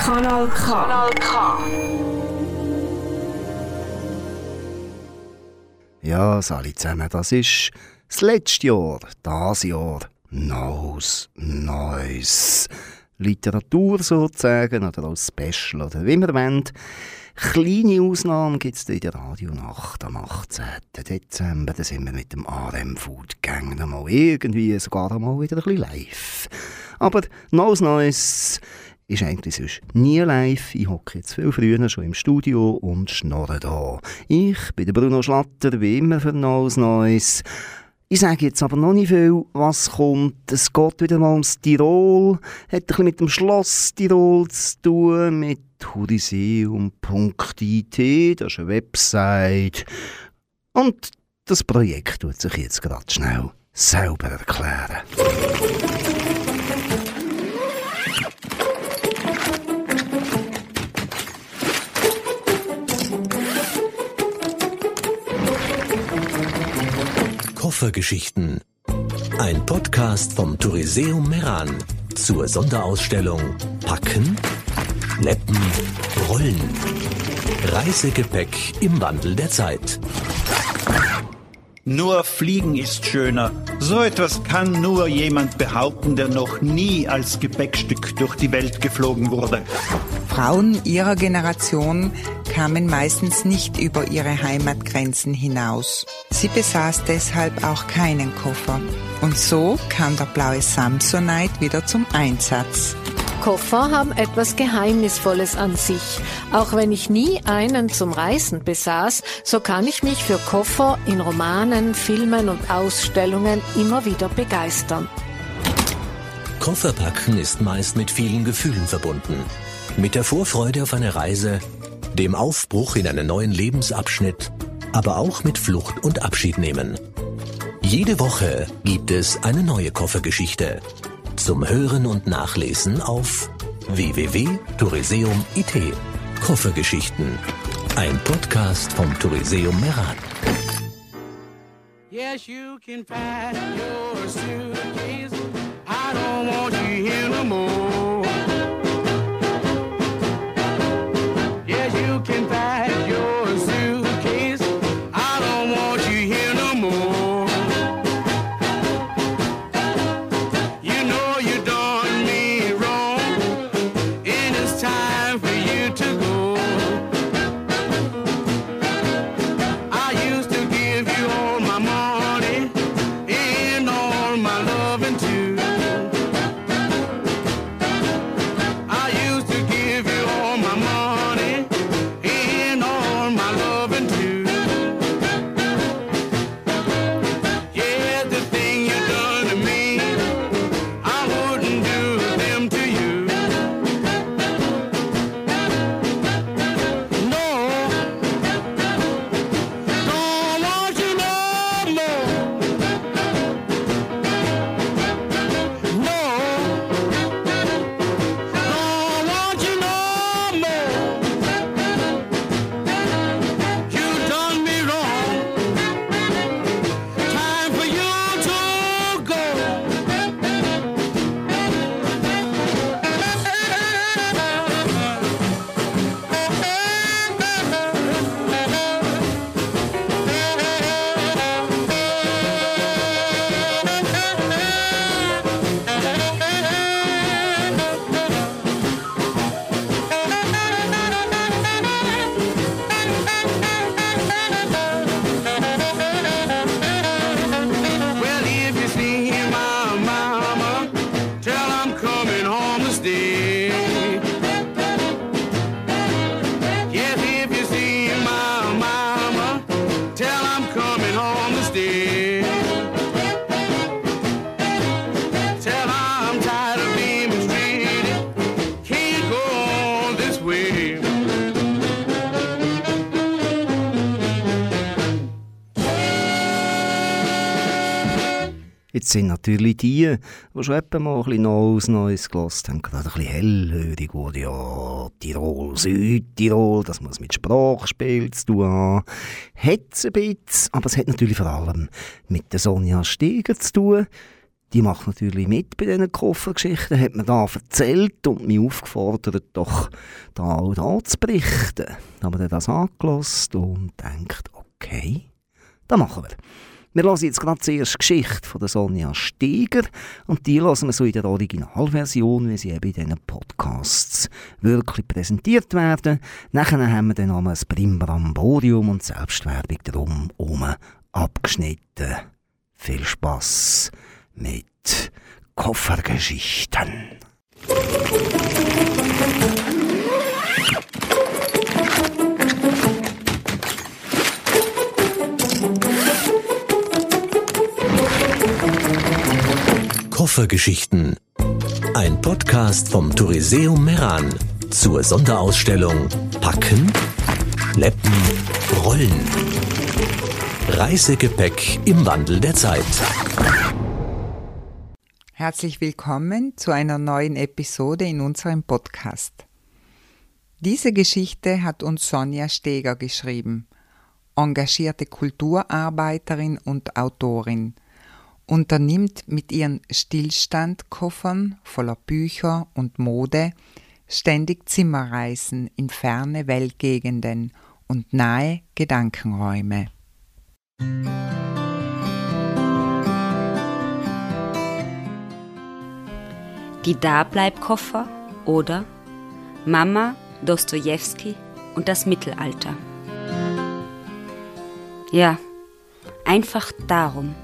Kanal K. Kanal K. Ja, alle zusammen, das ist das letzte Jahr, das Jahr. Neues, Neues. Literatur sozusagen, oder als Special, oder wie man wollt. Kleine Ausnahmen gibt es in der Radionacht am 18. Dezember. Da sind wir mit dem RM Food Gang mal irgendwie sogar mal wieder ein bisschen live. Aber Neues Neues ist eigentlich sonst nie live. Ich hocke jetzt viel früher schon im Studio und schnorre da. Ich bin der Bruno Schlatter, wie immer für Neues Neues. Ich sage jetzt aber noch nicht viel, was kommt. Es geht wieder mal ums Tirol. Hat ein bisschen mit dem Schloss Tirol zu tun, mit huriseum.it, das ist eine Website. Und das Projekt tut sich jetzt gerade schnell selber erklären. Koffergeschichten. Ein Podcast vom Touriseum Meran zur Sonderausstellung Packen, Schleppen, Rollen. Reisegepäck im Wandel der Zeit. Nur Fliegen ist schöner. So etwas kann nur jemand behaupten, der noch nie als Gepäckstück durch die Welt geflogen wurde. Frauen ihrer Generation kamen meistens nicht über ihre Heimatgrenzen hinaus. Sie besaß deshalb auch keinen Koffer. Und so kam der blaue Samsonite wieder zum Einsatz. Koffer haben etwas Geheimnisvolles an sich. Auch wenn ich nie einen zum Reisen besaß, so kann ich mich für Koffer in Romanen, Filmen und Ausstellungen immer wieder begeistern. Kofferpacken ist meist mit vielen Gefühlen verbunden. Mit der Vorfreude auf eine Reise, dem Aufbruch in einen neuen Lebensabschnitt, aber auch mit Flucht und Abschied nehmen. Jede Woche gibt es eine neue Koffergeschichte. Zum Hören und Nachlesen auf www.touriseum.it. Koffergeschichten. Ein Podcast vom Touriseum Meran. Yes, you can pack your suitcase. I don't want you here no more. Yes, you can pack natürlich die, die schon etwa mal ein Neues Neues gelassen haben, gerade ein bisschen hellhörig wurde. Ja, Tirol, Südtirol, das muss mit Sprachspiel zu tun haben. Hat es ein bisschen, aber es hat natürlich vor allem mit der Sonja Steger zu tun. die macht natürlich mit bei diesen Koffergeschichten, hat mir da erzählt und mich aufgefordert, doch da auch da zu berichten. Dann haben wir das angelost und denkt, okay, das machen wir. Wir hören jetzt gerade die erste Geschichte von Sonja Steger und die hören wir so in der Originalversion, wie sie eben in diesen Podcasts wirklich präsentiert werden. Nachher haben wir dann noch ein Primbramborium und Selbstwerbung drum herum abgeschnitten. Viel Spaß mit Koffergeschichten. Koffergeschichten. Ein Podcast vom Touriseum Meran zur Sonderausstellung Packen, Schleppen, Rollen. Reisegepäck im Wandel der Zeit. Herzlich willkommen zu einer neuen Episode in unserem Podcast. Diese Geschichte hat uns Sonja Steger geschrieben, engagierte Kulturarbeiterin und Autorin, unternimmt mit ihren Stillstandkoffern voller Bücher und Mode ständig Zimmerreisen in ferne Weltgegenden und nahe Gedankenräume. Die Dableibkoffer oder Mama, Dostojewski und das Mittelalter. Ja, einfach darum,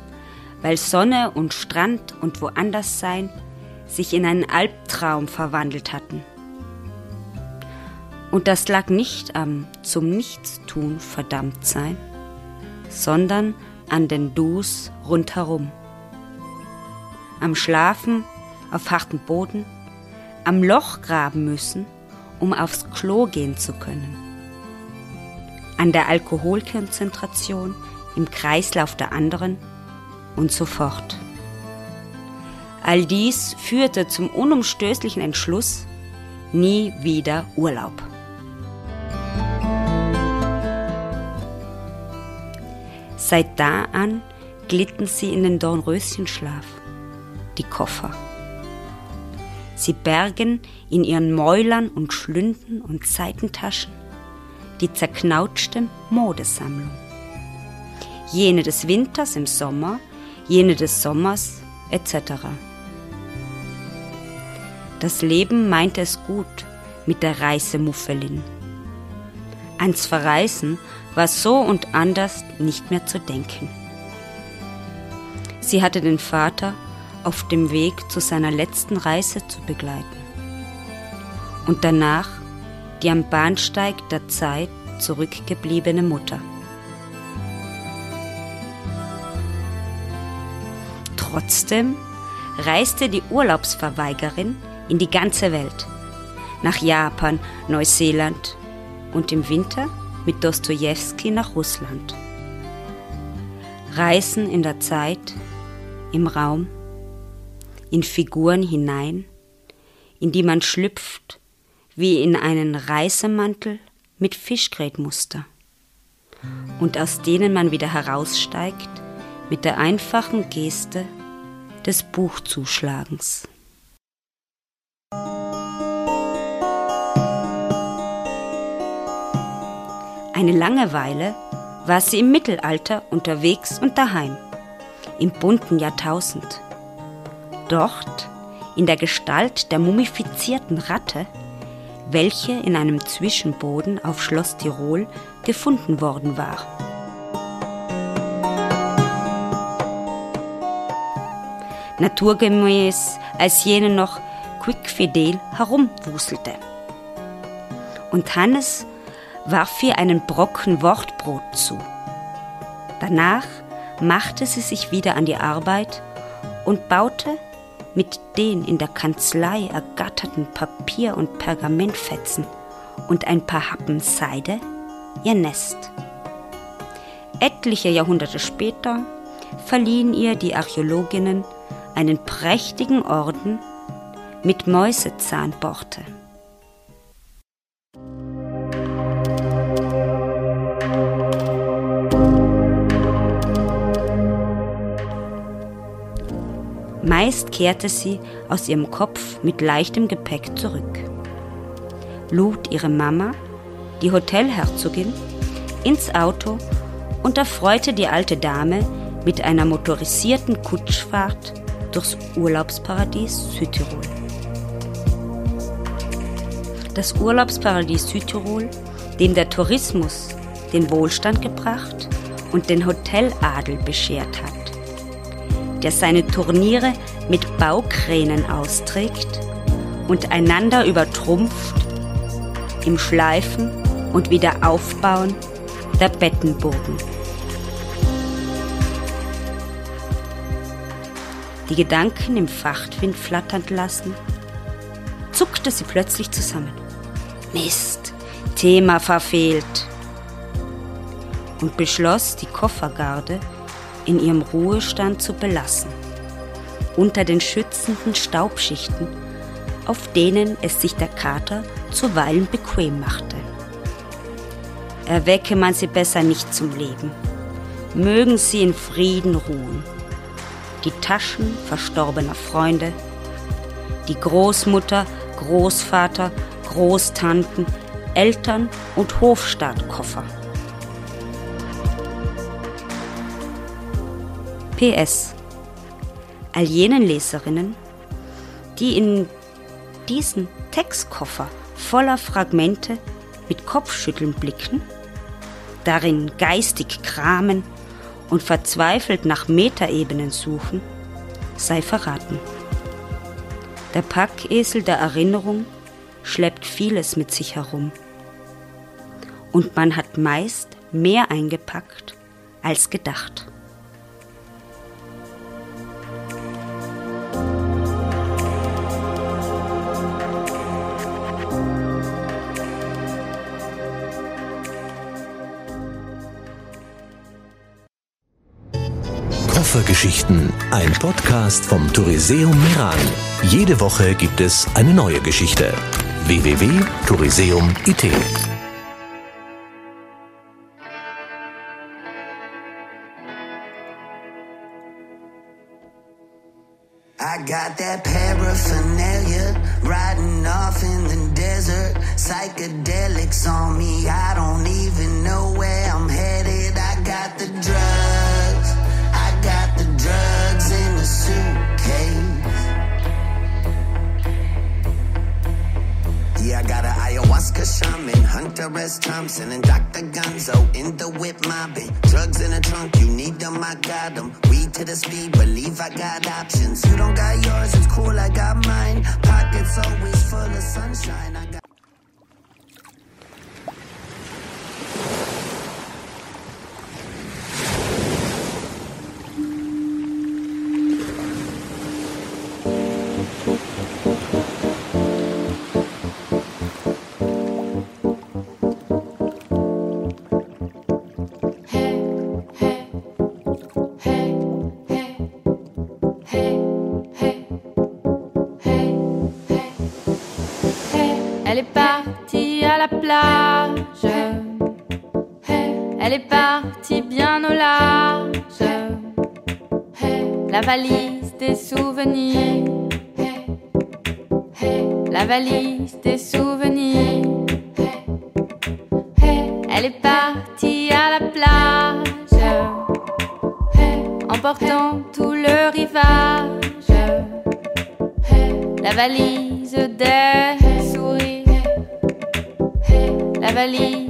weil Sonne und Strand und woanders sein sich in einen Albtraum verwandelt hatten. Und das lag nicht am zum Nichtstun verdammt sein, sondern an den Dus rundherum. Am Schlafen auf hartem Boden, am Loch graben müssen, um aufs Klo gehen zu können. An der Alkoholkonzentration im Kreislauf der anderen und so fort. All dies führte zum unumstößlichen Entschluss, nie wieder Urlaub. Seit da an glitten sie in den Dornröschenschlaf, die Koffer. Sie bergen in ihren Mäulern und Schlünden und Seitentaschen die zerknautschte Modesammlung. Jene des Winters im Sommer, jene des Sommers etc. Das Leben meinte es gut mit der Reisemuffelin. Ans Verreisen war so und anders nicht mehr zu denken. Sie hatte den Vater auf dem Weg zu seiner letzten Reise zu begleiten. Und danach die am Bahnsteig der Zeit zurückgebliebene Mutter. Trotzdem reiste die Urlaubsverweigerin in die ganze Welt, nach Japan, Neuseeland und im Winter mit Dostojewski nach Russland. Reisen in der Zeit, im Raum, in Figuren hinein, in die man schlüpft wie in einen Reisemantel mit Fischgrätmuster und aus denen man wieder heraussteigt mit der einfachen Geste des Buchzuschlagens. Eine lange Weile war sie im Mittelalter unterwegs und daheim, im bunten Jahrtausend. Dort, in der Gestalt der mumifizierten Ratte, welche in einem Zwischenboden auf Schloss Tirol gefunden worden war. Naturgemäß als jene noch quickfidel herumwuselte. Und Hannes warf ihr einen Brocken Wortbrot zu. Danach machte sie sich wieder an die Arbeit und baute mit den in der Kanzlei ergatterten Papier- und Pergamentfetzen und ein paar Happen Seide ihr Nest. Etliche Jahrhunderte später verliehen ihr die Archäologinnen einen prächtigen Orden mit Mäusezahnborte. Meist kehrte sie aus ihrem Kopf mit leichtem Gepäck zurück, lud ihre Mama, die Hotelherzogin, ins Auto und erfreute die alte Dame mit einer motorisierten Kutschfahrt durchs Urlaubsparadies Südtirol. Das Urlaubsparadies Südtirol, dem der Tourismus den Wohlstand gebracht und den Hoteladel beschert hat, der seine Turniere mit Baukränen austrägt und einander übertrumpft im Schleifen und Wiederaufbauen der Bettenburgen. Die Gedanken im Fachtwind flatternd lassen, zuckte sie plötzlich zusammen. Mist, Thema verfehlt. Und beschloss, die Koffergarde in ihrem Ruhestand zu belassen. Unter den schützenden Staubschichten, auf denen es sich der Kater zuweilen bequem machte. Erwecke man sie besser nicht zum Leben. Mögen sie in Frieden ruhen. Die Taschen verstorbener Freunde, die Großmutter, Großvater, Großtanten, Eltern und Hofstaatkoffer. PS. All jenen Leserinnen, die in diesen Textkoffer voller Fragmente mit Kopfschütteln blicken, darin geistig kramen und verzweifelt nach Metaebenen suchen, sei verraten. Der Packesel der Erinnerung schleppt vieles mit sich herum. Und man hat meist mehr eingepackt als gedacht. Koffergeschichten, ein Podcast vom Touriseum Meran. Jede Woche gibt es eine neue Geschichte. www.touriseum.it I got that paraphernalia riding off in the desert. Psychedelics on me. I don't even know where ayahuasca shaman, Hunter S. Thompson, and Dr. Gonzo in the whip mobbing. Drugs in the trunk, you need them, I got them. Weed to the speed, believe I got options. You don't got yours, it's cool, I got mine. Pockets always full of sunshine. I got valise des souvenirs. La valise des souvenirs. Elle est partie à la plage. Emportant tout le rivage. La valise des sourires. La valise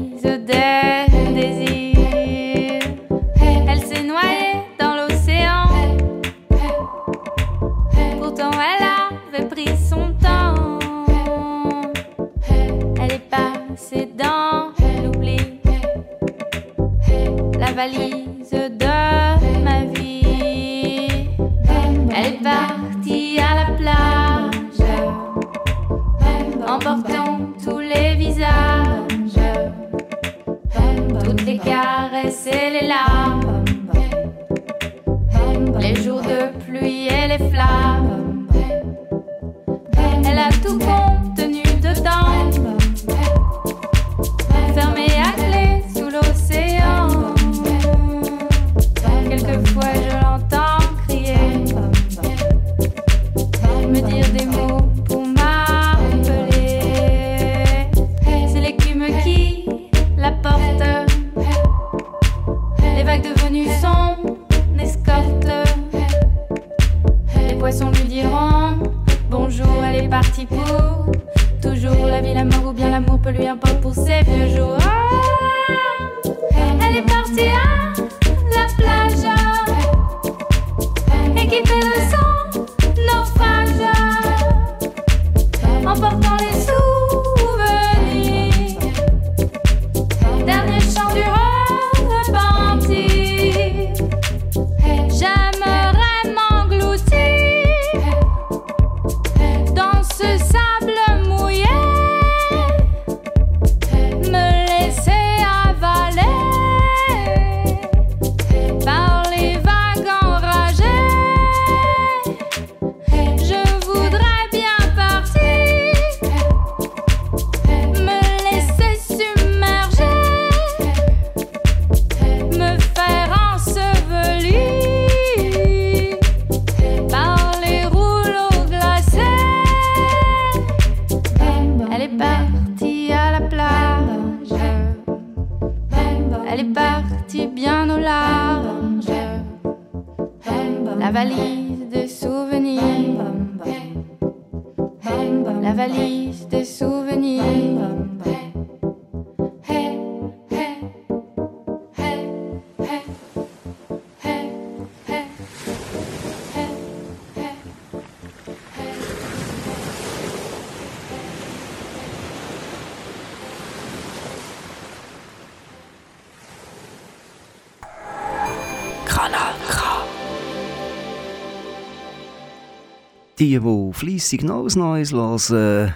Die, die fleissig Neues Neues hören,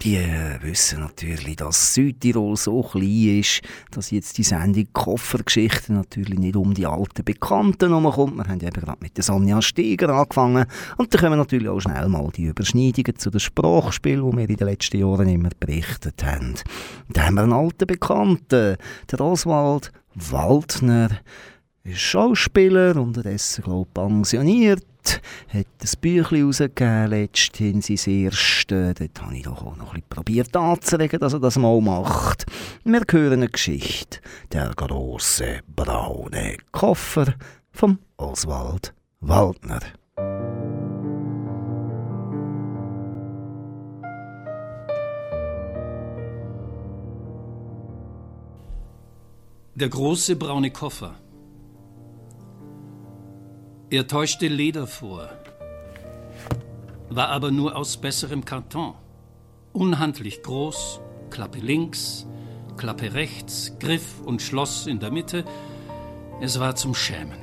die wissen natürlich, dass Südtirol so klein ist, dass jetzt die Sendung Koffergeschichte natürlich nicht um die alten Bekannten herumkommt. Wir haben eben gerade mit der Sonja Steger angefangen. Und da kommen natürlich auch schnell mal die Überschneidungen zu den Sprachspielen, die wir in den letzten Jahren immer berichtet haben. Da haben wir einen alten Bekannten, der Oswald Waldner ist Schauspieler, unterdessen glaube ich pensioniert, hat ein Büchlein herausgegeben, letztens sein erstes. Dort habe ich doch auch noch ein bisschen probiert anzuregen, dass er das mal macht. Wir hören eine Geschichte. Der große braune Koffer von Oswald Waldner. Der große braune Koffer. Er täuschte Leder vor, war aber nur aus besserem Karton. Unhandlich groß, Klappe links, Klappe rechts, Griff und Schloss in der Mitte. Es war zum Schämen.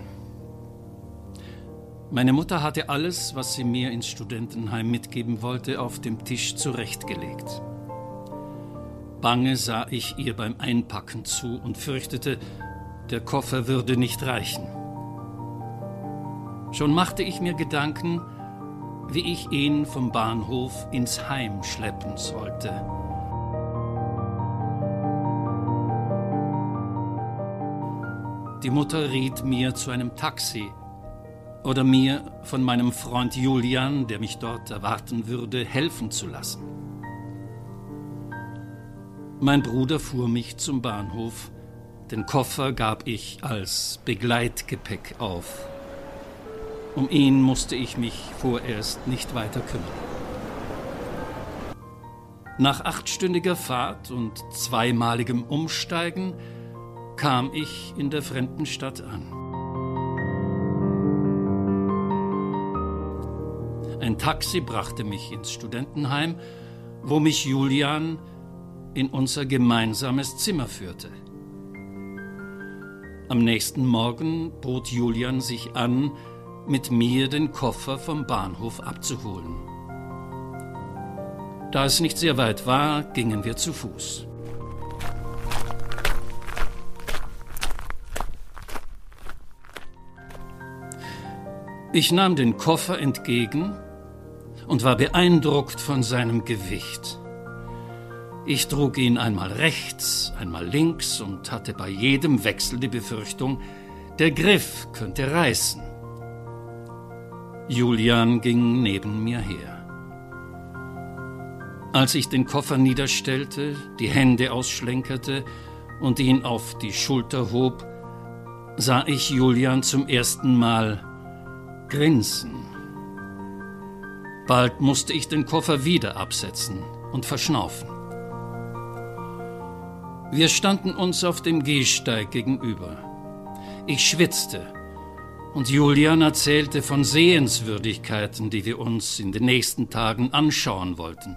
Meine Mutter hatte alles, was sie mir ins Studentenheim mitgeben wollte, auf dem Tisch zurechtgelegt. Bange sah ich ihr beim Einpacken zu und fürchtete, der Koffer würde nicht reichen. Schon machte ich mir Gedanken, wie ich ihn vom Bahnhof ins Heim schleppen sollte. Die Mutter riet mir zu einem Taxi oder mir von meinem Freund Julian, der mich dort erwarten würde, helfen zu lassen. Mein Bruder fuhr mich zum Bahnhof, den Koffer gab ich als Begleitgepäck auf. Um ihn musste ich mich vorerst nicht weiter kümmern. Nach achtstündiger Fahrt und zweimaligem Umsteigen kam ich in der fremden Stadt an. Ein Taxi brachte mich ins Studentenheim, wo mich Julian in unser gemeinsames Zimmer führte. Am nächsten Morgen bot Julian sich an, mit mir den Koffer vom Bahnhof abzuholen. Da es nicht sehr weit war, gingen wir zu Fuß. Ich nahm den Koffer entgegen und war beeindruckt von seinem Gewicht. Ich trug ihn einmal rechts, einmal links und hatte bei jedem Wechsel die Befürchtung, der Griff könnte reißen. Julian ging neben mir her. Als ich den Koffer niederstellte, die Hände ausschlenkerte und ihn auf die Schulter hob, sah ich Julian zum ersten Mal grinsen. Bald musste ich den Koffer wieder absetzen und verschnaufen. Wir standen uns auf dem Gehsteig gegenüber. Ich schwitzte und Julian erzählte von Sehenswürdigkeiten, die wir uns in den nächsten Tagen anschauen wollten.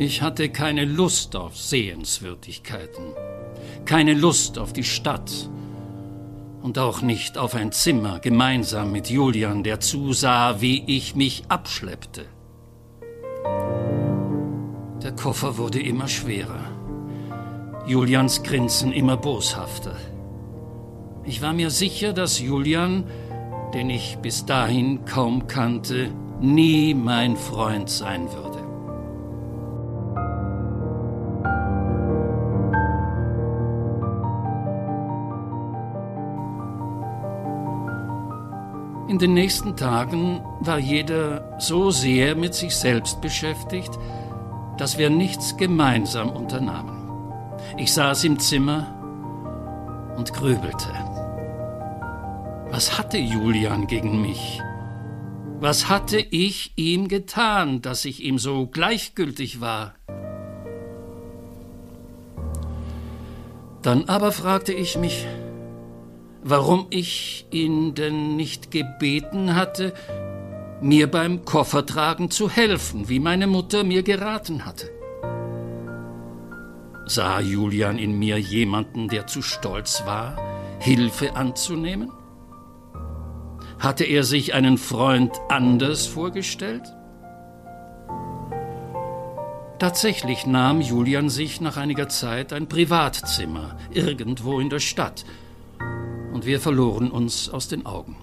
Ich hatte keine Lust auf Sehenswürdigkeiten, keine Lust auf die Stadt und auch nicht auf ein Zimmer gemeinsam mit Julian, der zusah, wie ich mich abschleppte. Der Koffer wurde immer schwerer, Julians Grinsen immer boshafter. Ich war mir sicher, dass Julian, den ich bis dahin kaum kannte, nie mein Freund sein würde. In den nächsten Tagen war jeder so sehr mit sich selbst beschäftigt, dass wir nichts gemeinsam unternahmen. Ich saß im Zimmer und grübelte. Was hatte Julian gegen mich? Was hatte ich ihm getan, dass ich ihm so gleichgültig war? Dann aber fragte ich mich, warum ich ihn denn nicht gebeten hatte, mir beim Koffertragen zu helfen, wie meine Mutter mir geraten hatte. Sah Julian in mir jemanden, der zu stolz war, Hilfe anzunehmen? Hatte er sich einen Freund anders vorgestellt? Tatsächlich nahm Julian sich nach einiger Zeit ein Privatzimmer irgendwo in der Stadt, und wir verloren uns aus den Augen.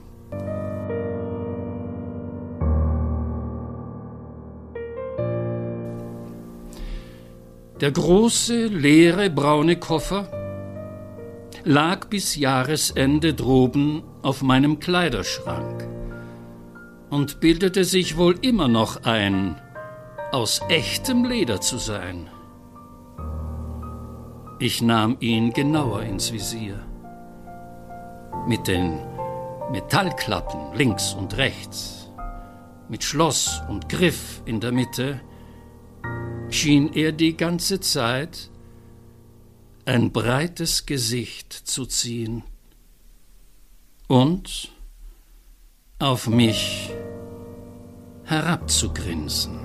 Der große, leere, braune Koffer lag bis Jahresende droben auf meinem Kleiderschrank und bildete sich wohl immer noch ein, aus echtem Leder zu sein. Ich nahm ihn genauer ins Visier mit den Metallklappen links und rechts, mit Schloss und Griff in der Mitte, schien er die ganze Zeit ein breites Gesicht zu ziehen und auf mich herabzugrinsen.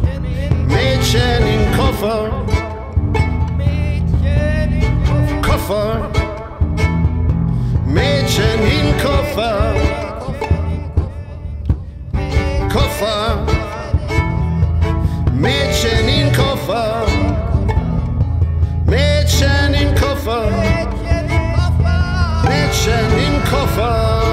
Mädchen in Koffer. Koffer, Mädchen in Koffer. Koffer, Mädchen in Koffer. Mädchen in Koffer. Mädchen in Koffer.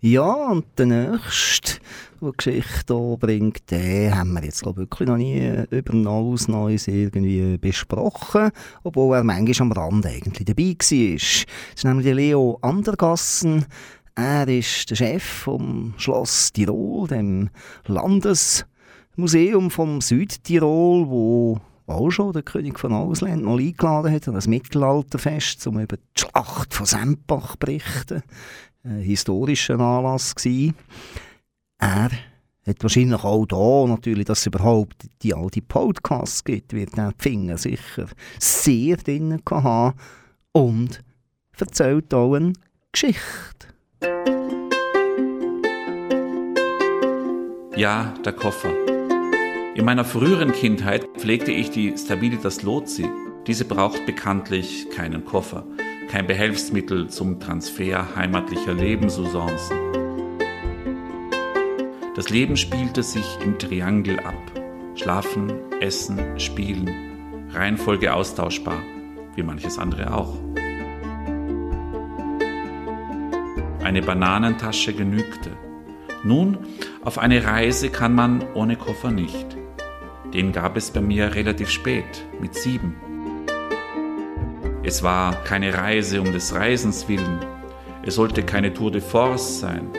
Ja, und der nächste, der Geschichte hier bringt, den haben wir jetzt glaub, wirklich noch nie über Neues Neues irgendwie besprochen, obwohl er manchmal am Rand eigentlich dabei war. Das ist nämlich der Leo Andergassen. Er ist der Chef vom Schloss Tirol, dem Landesmuseum vom Südtirol, wo auch schon der König von Ausland mal eingeladen hat, an das Mittelalterfest, um über die Schlacht von Sempach zu berichten ein historischer Anlass gewesen. Er hat wahrscheinlich auch da natürlich, dass es überhaupt die alte Podcasts gibt, wird der Finger sicher sehr drinnen haben und erzählt auch eine Geschichte. Ja, der Koffer. In meiner früheren Kindheit pflegte ich die Stabilitas Lozi. Diese braucht bekanntlich keinen Koffer, kein Behelfsmittel zum Transfer heimatlicher Lebensusancen. Das Leben spielte sich im Triangel ab. Schlafen, Essen, Spielen. Reihenfolge austauschbar, wie manches andere auch. Eine Bananentasche genügte. Nun, auf eine Reise kann man ohne Koffer nicht. Den gab es bei mir relativ spät, mit sieben. Es war keine Reise um des Reisens willen. Es sollte keine Tour de Force sein,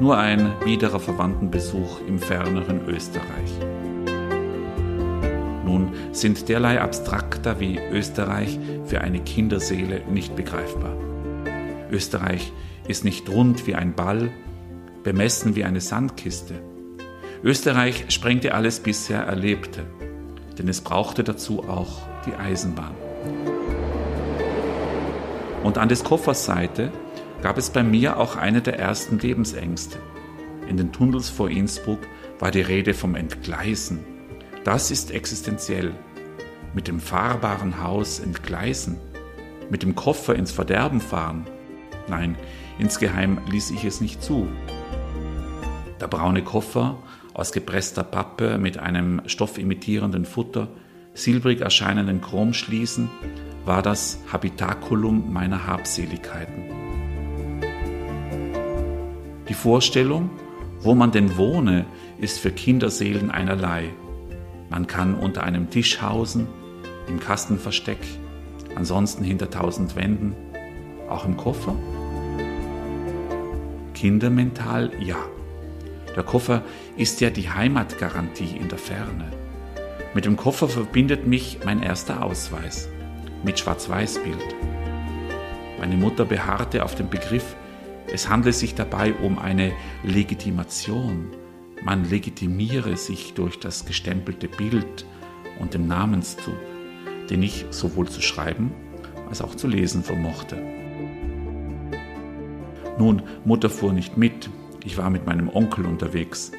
nur ein wiederer Verwandtenbesuch im ferneren Österreich. Nun sind derlei Abstrakter wie Österreich für eine Kinderseele nicht begreifbar. Österreich ist nicht rund wie ein Ball, bemessen wie eine Sandkiste. Österreich sprengte alles bisher Erlebte, denn es brauchte dazu auch die Eisenbahn. Und an des Koffers Seite gab es bei mir auch eine der ersten Lebensängste. In den Tunnels vor Innsbruck war die Rede vom Entgleisen. Das ist existenziell. Mit dem fahrbaren Haus entgleisen. Mit dem Koffer ins Verderben fahren. Nein, insgeheim ließ ich es nicht zu. Der braune Koffer aus gepresster Pappe mit einem stoffimitierenden Futter, silbrig erscheinenden Chromschließen, war das Habitakulum meiner Habseligkeiten. Die Vorstellung, wo man denn wohne, ist für Kinderseelen einerlei. Man kann unter einem Tisch hausen, im Kastenversteck, ansonsten hinter tausend Wänden, auch im Koffer? Kindermental ja. Der Koffer ist ja die Heimatgarantie in der Ferne. Mit dem Koffer verbindet mich mein erster Ausweis mit Schwarz-Weiß-Bild. Meine Mutter beharrte auf dem Begriff, es handle sich dabei um eine Legitimation. Man legitimiere sich durch das gestempelte Bild und den Namenszug, den ich sowohl zu schreiben als auch zu lesen vermochte. Nun, Mutter fuhr nicht mit, ich war mit meinem Onkel unterwegs.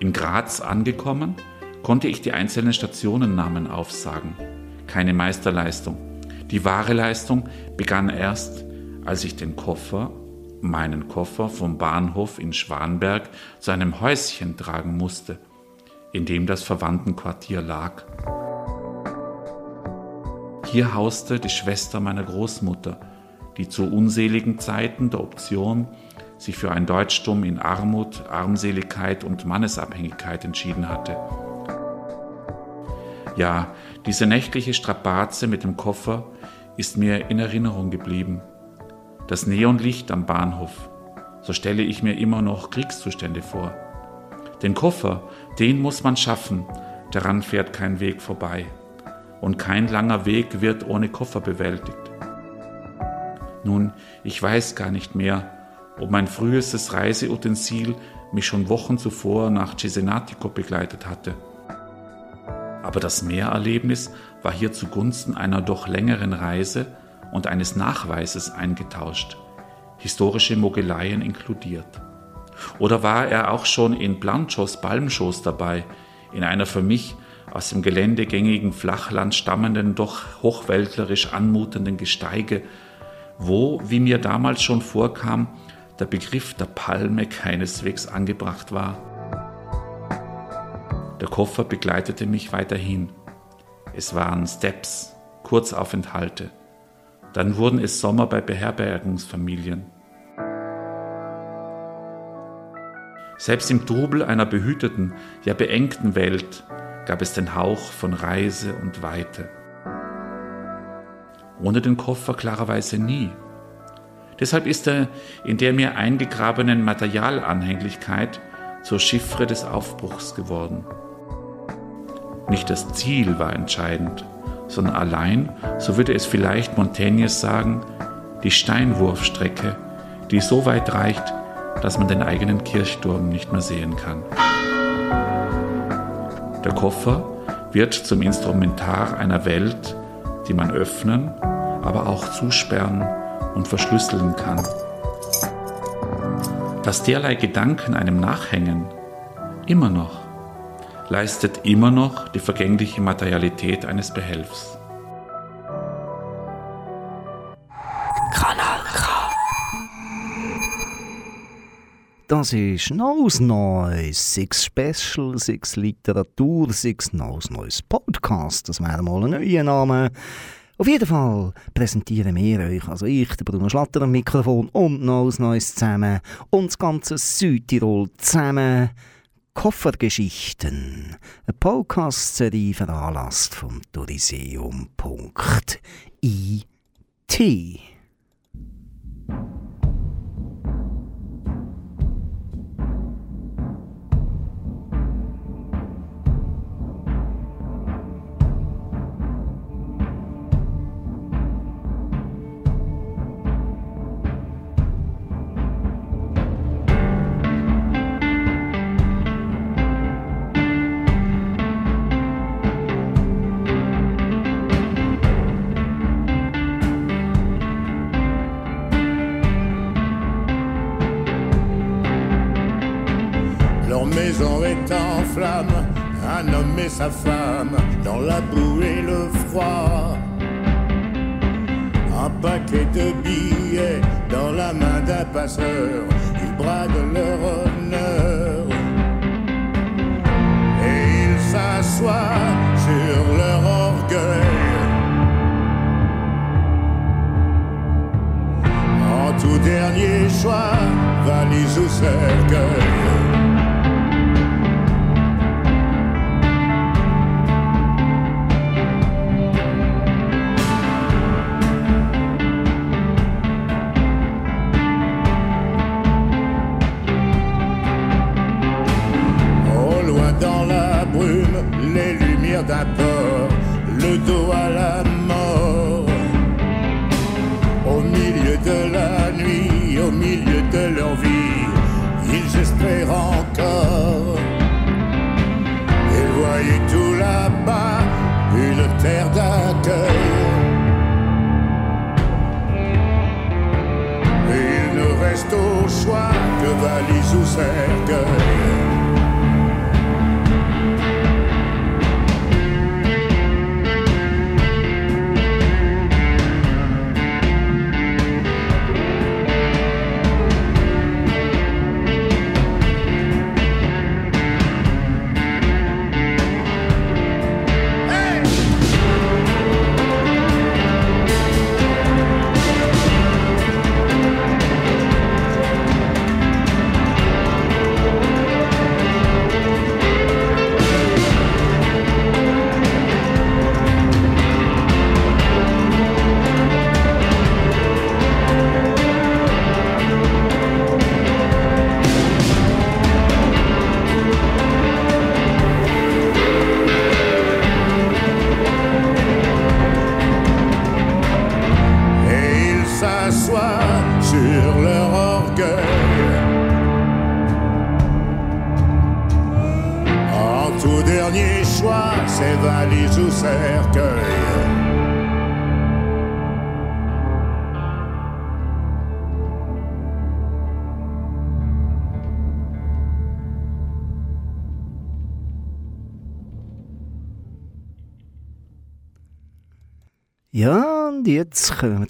In Graz angekommen, konnte ich die einzelnen Stationennamen aufsagen. Keine Meisterleistung. Die wahre Leistung begann erst, als ich den Koffer, meinen Koffer vom Bahnhof in Schwanberg zu einem Häuschen tragen musste, in dem das Verwandtenquartier lag. Hier hauste die Schwester meiner Großmutter, die zu unseligen Zeiten der Option sich für ein Deutschtum in Armut, Armseligkeit und Mannesabhängigkeit entschieden hatte. Ja, diese nächtliche Strapaze mit dem Koffer ist mir in Erinnerung geblieben. Das Neonlicht am Bahnhof, so stelle ich mir immer noch Kriegszustände vor. Den Koffer, den muss man schaffen, daran fährt kein Weg vorbei. Und kein langer Weg wird ohne Koffer bewältigt. Nun, ich weiß gar nicht mehr, ob mein frühestes Reiseutensil mich schon Wochen zuvor nach Cesenatico begleitet hatte. Aber das Mehrerlebnis war hier zugunsten einer doch längeren Reise und eines Nachweises eingetauscht, historische Mogeleien inkludiert. Oder war er auch schon in Blanchos Balmschoß dabei, in einer für mich aus dem geländegängigen Flachland stammenden, doch hochwäldlerisch anmutenden Gesteige, wo, wie mir damals schon vorkam, der Begriff der Palme keineswegs angebracht war. Der Koffer begleitete mich weiterhin. Es waren Steps, Kurzaufenthalte. Dann wurden es Sommer bei Beherbergungsfamilien. Selbst im Trubel einer behüteten, ja beengten Welt gab es den Hauch von Reise und Weite. Ohne den Koffer klarerweise nie. Deshalb ist er in der mir eingegrabenen Materialanhänglichkeit zur Chiffre des Aufbruchs geworden. Nicht das Ziel war entscheidend, sondern allein, so würde es vielleicht Montaigne sagen, die Steinwurfstrecke, die so weit reicht, dass man den eigenen Kirchturm nicht mehr sehen kann. Der Koffer wird zum Instrumentar einer Welt, die man öffnen, aber auch zusperren und verschlüsseln kann. Dass derlei Gedanken einem nachhängen, immer noch, leistet immer noch die vergängliche Materialität eines Behelfs. Das ist Neues Neues, sechs Special, sechs Literatur, sechs Neues Neues Podcast. Das wäre mal ein neuer Name. Auf jeden Fall präsentieren wir euch, also ich, der Bruno Schlatter am Mikrofon und Neues Neues zusammen und das ganze Südtirol zusammen. Koffergeschichten, eine Podcast-Serie veranlasst vom Touriseum.it. un homme et sa femme, dans la boue et le froid. Un paquet de billets dans la main d'un passeur, ils bradent leur honneur. Et ils s'assoient sur leur orgueil. En tout dernier choix, valise ou cercueil.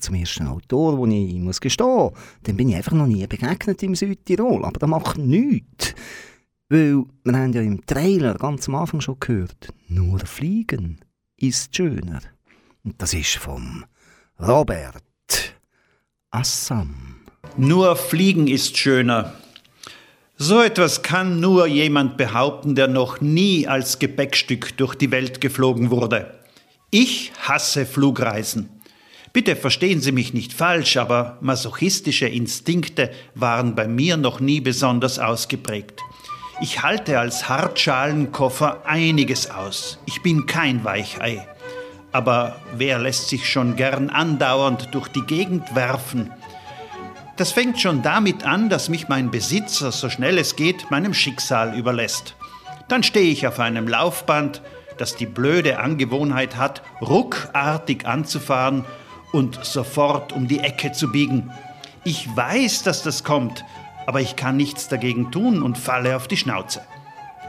Zum ersten Autor, wo ich muss gestehen, dem bin ich einfach noch nie begegnet im Südtirol, aber das macht nichts. Weil wir haben ja im Trailer ganz am Anfang schon gehört, nur Fliegen ist schöner. Und das ist vom Robert Assam. Nur Fliegen ist schöner. So etwas kann nur jemand behaupten, der noch nie als Gepäckstück durch die Welt geflogen wurde. Ich hasse Flugreisen. Bitte verstehen Sie mich nicht falsch, aber masochistische Instinkte waren bei mir noch nie besonders ausgeprägt. Ich halte als Hartschalenkoffer einiges aus. Ich bin kein Weichei. Aber wer lässt sich schon gern andauernd durch die Gegend werfen? Das fängt schon damit an, dass mich mein Besitzer, so schnell es geht, meinem Schicksal überlässt. Dann stehe ich auf einem Laufband, das die blöde Angewohnheit hat, ruckartig anzufahren und sofort um die Ecke zu biegen. Ich weiß, dass das kommt, aber ich kann nichts dagegen tun und falle auf die Schnauze.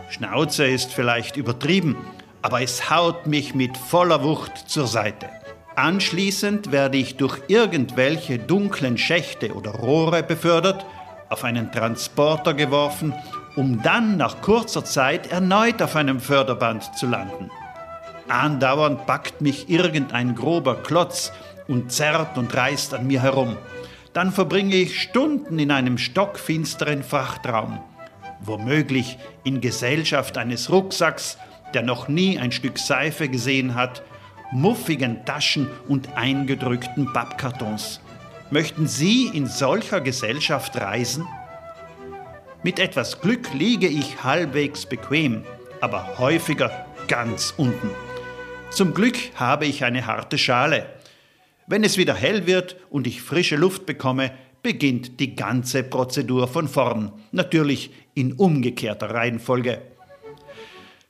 Schnauze ist vielleicht übertrieben, aber es haut mich mit voller Wucht zur Seite. Anschließend werde ich durch irgendwelche dunklen Schächte oder Rohre befördert, auf einen Transporter geworfen, um dann nach kurzer Zeit erneut auf einem Förderband zu landen. Andauernd packt mich irgendein grober Klotz und zerrt und reißt an mir herum. Dann verbringe ich Stunden in einem stockfinsteren Frachtraum, womöglich in Gesellschaft eines Rucksacks, der noch nie ein Stück Seife gesehen hat muffigen Taschen und eingedrückten Pappkartons. Möchten Sie in solcher Gesellschaft reisen? Mit etwas Glück liege ich halbwegs bequem, aber häufiger ganz unten. Zum Glück habe ich eine harte Schale. Wenn es wieder hell wird und ich frische Luft bekomme, beginnt die ganze Prozedur von vorn, natürlich in umgekehrter Reihenfolge.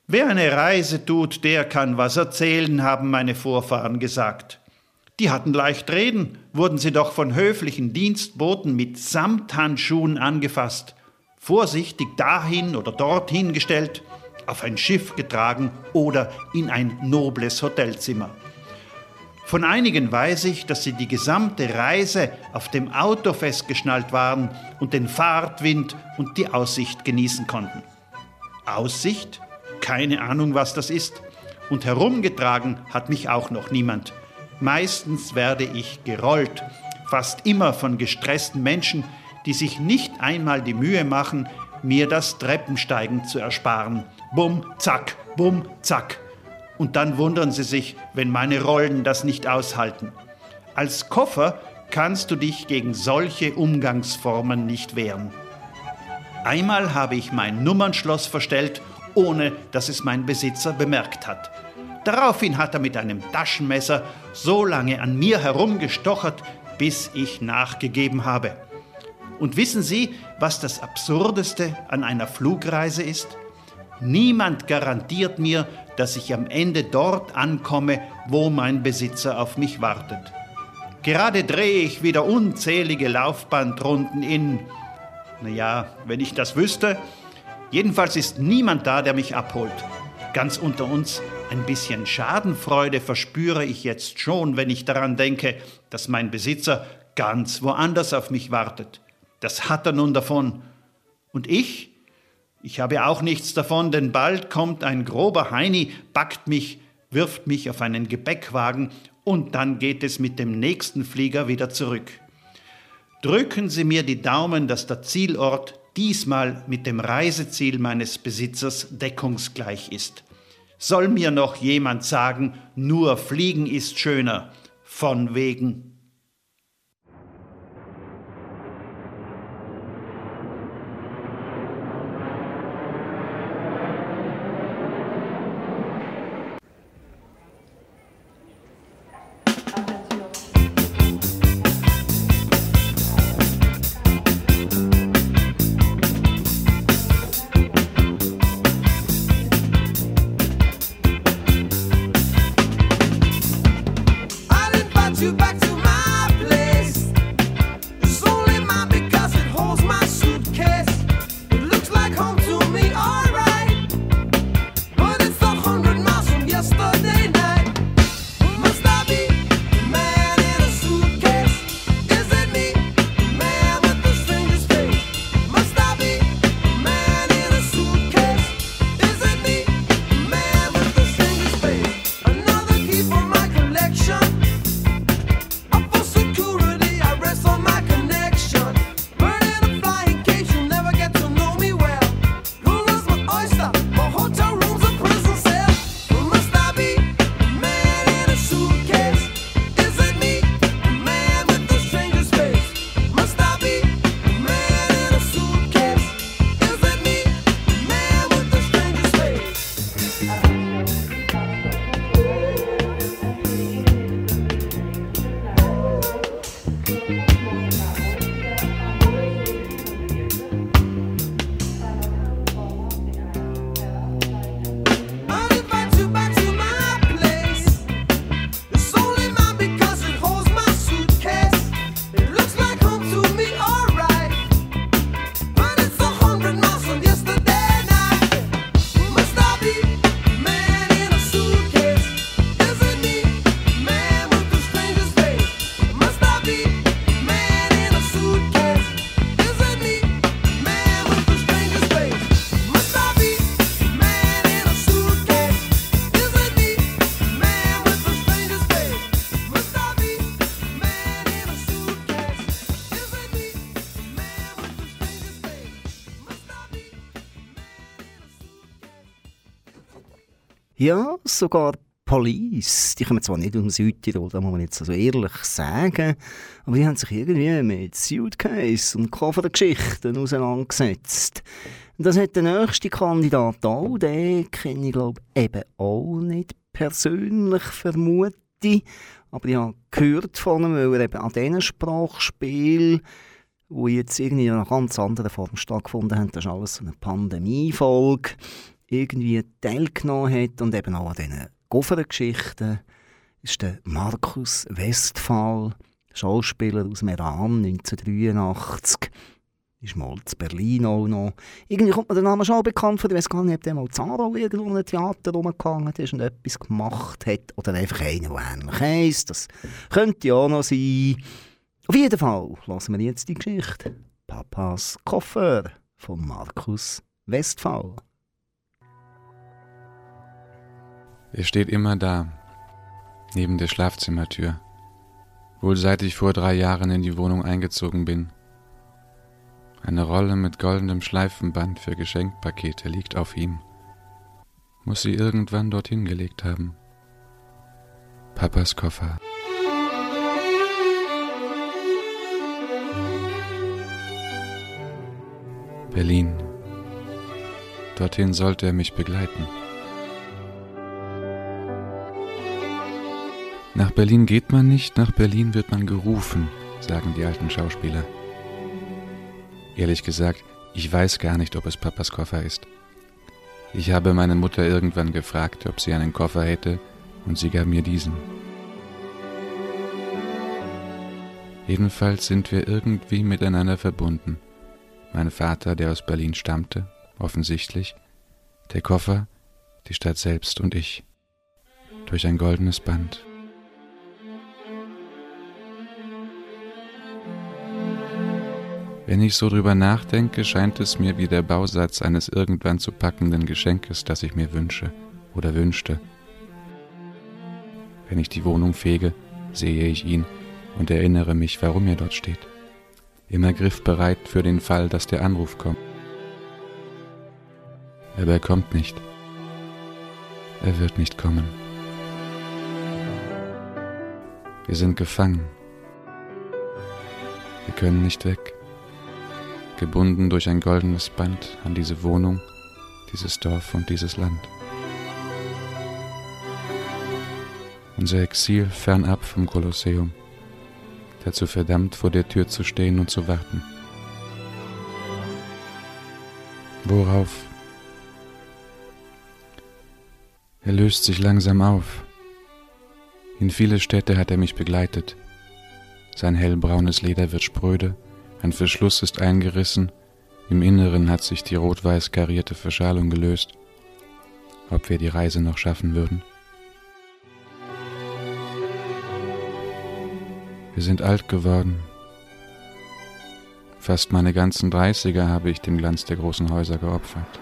Wer eine Reise tut, der kann was erzählen, haben meine Vorfahren gesagt. Die hatten leicht reden, wurden sie doch von höflichen Dienstboten mit Samthandschuhen angefasst, vorsichtig dahin oder dorthin gestellt, auf ein Schiff getragen oder in ein nobles Hotelzimmer. Von einigen weiß ich, dass sie die gesamte Reise auf dem Auto festgeschnallt waren und den Fahrtwind und die Aussicht genießen konnten. Aussicht? keine Ahnung, was das ist. Und herumgetragen hat mich auch noch niemand. Meistens werde ich gerollt, fast immer von gestressten Menschen, die sich nicht einmal die Mühe machen, mir das Treppensteigen zu ersparen. Bum, zack, bum, zack. Und dann wundern sie sich, wenn meine Rollen das nicht aushalten. Als Koffer kannst du dich gegen solche Umgangsformen nicht wehren. Einmal habe ich mein Nummernschloss verstellt ohne dass es mein Besitzer bemerkt hat. Daraufhin hat er mit einem Taschenmesser so lange an mir herumgestochert, bis ich nachgegeben habe. Und wissen Sie, was das Absurdeste an einer Flugreise ist? Niemand garantiert mir, dass ich am Ende dort ankomme, wo mein Besitzer auf mich wartet. Gerade drehe ich wieder unzählige Laufbandrunden in. Naja, wenn ich das wüsste, Jedenfalls ist niemand da, der mich abholt. Ganz unter uns, ein bisschen Schadenfreude verspüre ich jetzt schon, wenn ich daran denke, dass mein Besitzer ganz woanders auf mich wartet. Das hat er nun davon. Und ich? Ich habe auch nichts davon, denn bald kommt ein grober Heini, packt mich, wirft mich auf einen Gepäckwagen und dann geht es mit dem nächsten Flieger wieder zurück. Drücken Sie mir die Daumen, dass der Zielort diesmal mit dem Reiseziel meines Besitzers deckungsgleich ist. Soll mir noch jemand sagen, nur Fliegen ist schöner, von wegen. Ja, sogar Police, die kommen zwar nicht aus dem Südtirol, da muss man jetzt also ehrlich sagen, aber die haben sich irgendwie mit Suitcase und Koffergeschichten auseinandergesetzt. Das hat der nächste Kandidat auch, den kenne ich glaube eben auch nicht persönlich, vermute aber ich habe gehört von ihm, weil er eben an diesen Sprachspielen wo jetzt irgendwie in einer ganz anderen Form stattgefunden haben, das ist alles so eine Pandemiefolge, irgendwie teilgenommen hat und eben auch an diesen Goffergeschichten ist der Markus Westphal, Schauspieler aus Meran 1983, ist mal zu Berlin auch noch. Irgendwie kommt mir der Name schon bekannt vor. Ich weiß gar nicht, ob der mal Zaro irgendwo in einem Theater rumgegangen ist und etwas gemacht hat. Oder einfach einer, der ähnlich heisst. Das könnte ja auch noch sein. Auf jeden Fall lassen wir jetzt die Geschichte. Papas Koffer von Markus Westphal. Er steht immer da, neben der Schlafzimmertür, wohl seit ich vor drei Jahren in die Wohnung eingezogen bin. Eine Rolle mit goldenem Schleifenband für Geschenkpakete liegt auf ihm. Muss sie irgendwann dorthin gelegt haben. Papas Koffer. Berlin. Dorthin sollte er mich begleiten. Nach Berlin geht man nicht, nach Berlin wird man gerufen, sagen die alten Schauspieler. Ehrlich gesagt, ich weiß gar nicht, ob es Papas Koffer ist. Ich habe meine Mutter irgendwann gefragt, ob sie einen Koffer hätte, und sie gab mir diesen. Jedenfalls sind wir irgendwie miteinander verbunden. Mein Vater, der aus Berlin stammte, offensichtlich, der Koffer, die Stadt selbst und ich. Durch ein goldenes Band. Wenn ich so drüber nachdenke, scheint es mir wie der Bausatz eines irgendwann zu packenden Geschenkes, das ich mir wünsche oder wünschte. Wenn ich die Wohnung fege, sehe ich ihn und erinnere mich, warum er dort steht. Immer griffbereit für den Fall, dass der Anruf kommt. Aber er kommt nicht. Er wird nicht kommen. Wir sind gefangen. Wir können nicht weg gebunden durch ein goldenes Band an diese Wohnung, dieses Dorf und dieses Land. Unser Exil fernab vom Kolosseum, dazu verdammt, vor der Tür zu stehen und zu warten. Worauf? Er löst sich langsam auf. In viele Städte hat er mich begleitet. Sein hellbraunes Leder wird spröde, ein Verschluss ist eingerissen, im Inneren hat sich die rot-weiß karierte Verschalung gelöst. Ob wir die Reise noch schaffen würden? Wir sind alt geworden. Fast meine ganzen Dreißiger habe ich dem Glanz der großen Häuser geopfert.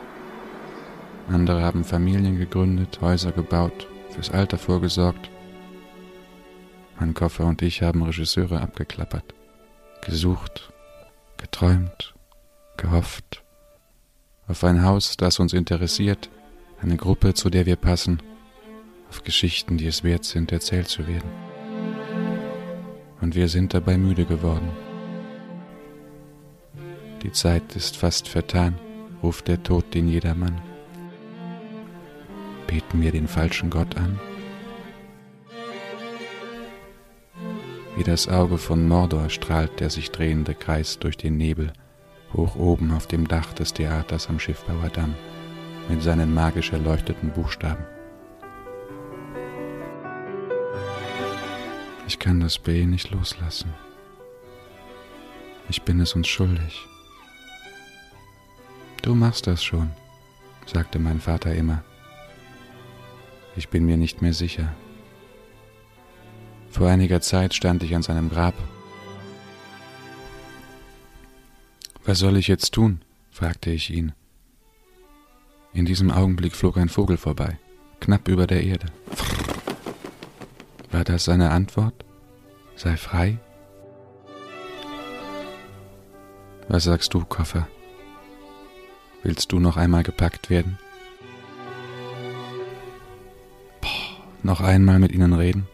Andere haben Familien gegründet, Häuser gebaut, fürs Alter vorgesorgt. Mein Koffer und ich haben Regisseure abgeklappert, gesucht, geträumt, gehofft, auf ein Haus, das uns interessiert, eine Gruppe, zu der wir passen, auf Geschichten, die es wert sind, erzählt zu werden. Und wir sind dabei müde geworden. Die Zeit ist fast vertan, ruft der Tod den Jedermann. Beten wir den falschen Gott an? Wie das Auge von Mordor strahlt der sich drehende Kreis durch den Nebel, hoch oben auf dem Dach des Theaters am Schiffbauerdamm, mit seinen magisch erleuchteten Buchstaben. Ich kann das B nicht loslassen. Ich bin es uns schuldig. Du machst das schon, sagte mein Vater immer. Ich bin mir nicht mehr sicher. Vor einiger Zeit stand ich an seinem Grab. Was soll ich jetzt tun? fragte ich ihn. In diesem Augenblick flog ein Vogel vorbei, knapp über der Erde. War das seine Antwort? Sei frei? Was sagst du, Koffer? Willst du noch einmal gepackt werden? Noch einmal mit ihnen reden?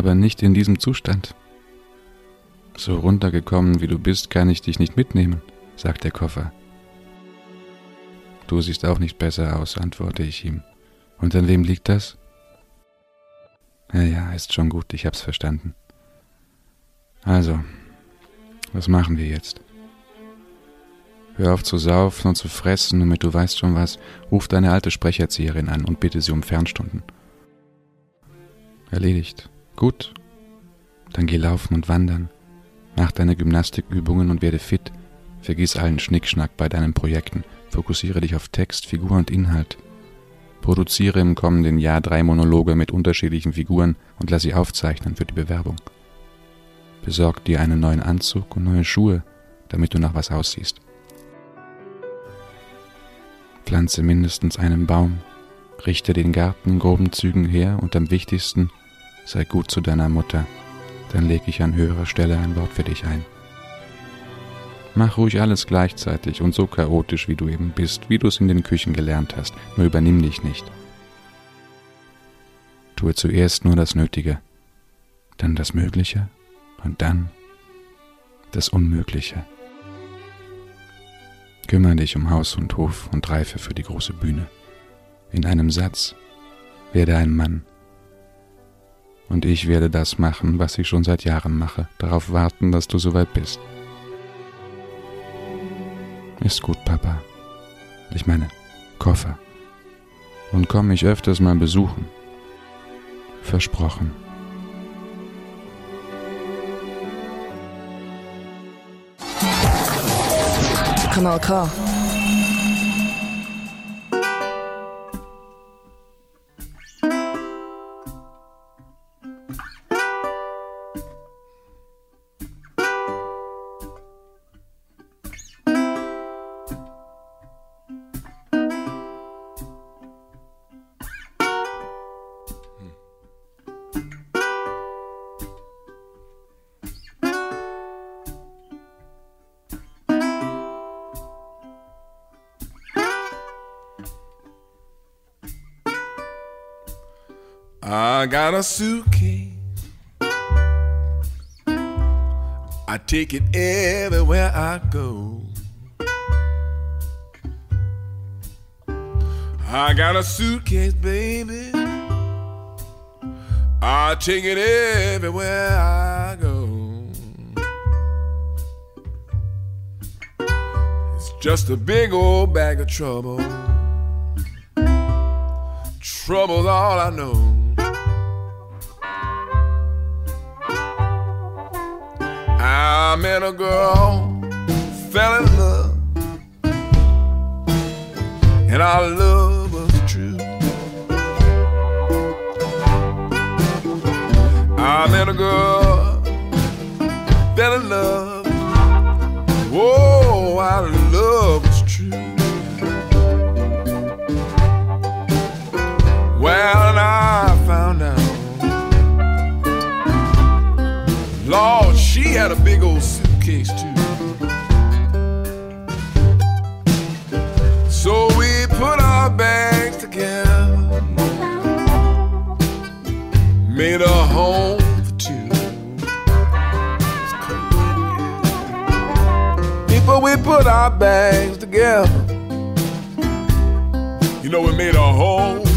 Aber nicht in diesem Zustand. So runtergekommen wie du bist, kann ich dich nicht mitnehmen, sagt der Koffer. Du siehst auch nicht besser aus, antworte ich ihm. Und an wem liegt das? Ja, ja, ist schon gut, ich hab's verstanden. Also, was machen wir jetzt? Hör auf zu saufen und zu fressen, damit du weißt schon was, ruf deine alte Sprecherzieherin an und bitte sie um Fernstunden. Erledigt. Gut. Dann geh laufen und wandern. Mach deine Gymnastikübungen und werde fit. Vergiss allen Schnickschnack bei deinen Projekten. Fokussiere dich auf Text, Figur und Inhalt. Produziere im kommenden Jahr drei Monologe mit unterschiedlichen Figuren und lass sie aufzeichnen für die Bewerbung. Besorg dir einen neuen Anzug und neue Schuhe, damit du nach was aussiehst. Pflanze mindestens einen Baum, richte den Garten in groben Zügen her und am wichtigsten, sei gut zu deiner Mutter, dann lege ich an höherer Stelle ein Wort für dich ein. Mach ruhig alles gleichzeitig und so chaotisch, wie du eben bist, wie du es in den Küchen gelernt hast, nur übernimm dich nicht. Tue zuerst nur das Nötige, dann das Mögliche und dann das Unmögliche. Kümmere dich um Haus und Hof und reife für die große Bühne. In einem Satz werde ein Mann. Und ich werde das machen, was ich schon seit Jahren mache, darauf warten, dass du soweit bist. Ist gut, Papa. Ich meine, Koffer. Und komm mich öfters mal besuchen. Versprochen. Kanal K. got a suitcase. I take it everywhere I go. I got a suitcase, baby. I take it everywhere I go. It's just a big old bag of trouble. Trouble's all I know. Met a girl, fell in love, and our love was true. I met a girl, fell in love, whoa, our love was true. Well, I found out, Lord, she had a big old put our bags together. You know, we made a home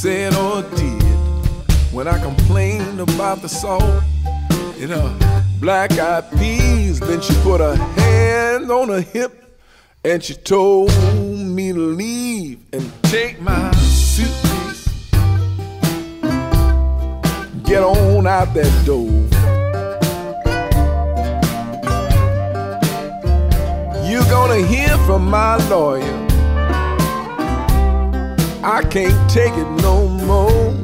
said or did. When I complained about the salt in her black eyed peas, then she put her hand on her hip and she told me to leave and take my suitcase. Get on out that door. You're gonna hear from my lawyer. I can't take it no more.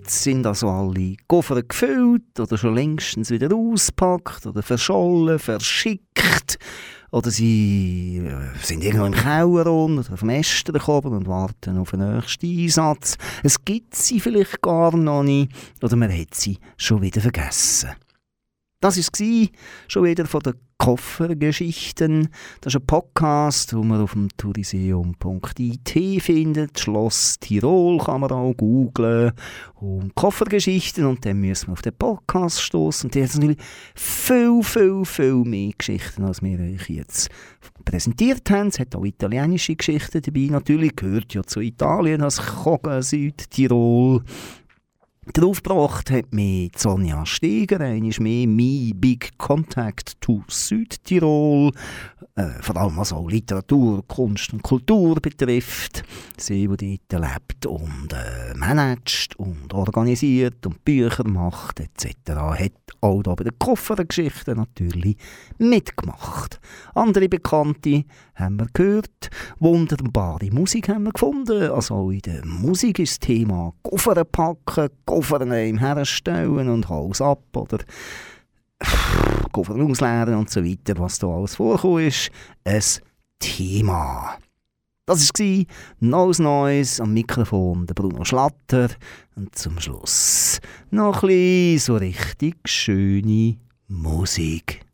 Jetzt sind also alle Koffer gefüllt oder schon längstens wieder ausgepackt oder verschollen, verschickt. Oder sie äh, sind irgendwo im Keller oder auf dem Äster gekommen und warten auf den nächsten Einsatz. Es gibt sie vielleicht gar noch nicht oder man hat sie schon wieder vergessen. Das war schon wieder von den Koffergeschichten. Das ist ein Podcast, den man auf dem touriseum.it findet. Schloss Tirol kann man auch googlen. Und Koffergeschichten. Und dann müssen wir auf den Podcast stoßen. Und der hat natürlich viel, viel, viel mehr Geschichten, als wir euch jetzt präsentiert haben. Es hat auch italienische Geschichten dabei. Natürlich gehört ja zu Italien, das Kogen Südtirol. Draufgebracht hat mich Sonja Steger, einmal mehr «My Big Contact to Südtirol», äh, vor allem was auch Literatur, Kunst und Kultur betrifft. Sie, die dort lebt und äh, managt und organisiert und Bücher macht etc., hat auch da bei den Koffergeschichten natürlich mitgemacht. Andere Bekannte haben wir gehört, wunderbare Musik haben wir gefunden. Also auch in der Musik ist das Thema Koffer packen, Koffer herstellen und Haus ab oder Koffer ausleeren und so weiter, was da alles vorgekommen ist, ein Thema. Das war Neues Neues am Mikrofon, der Bruno Schlatter. Und zum Schluss noch ein bisschen so richtig schöne Musik.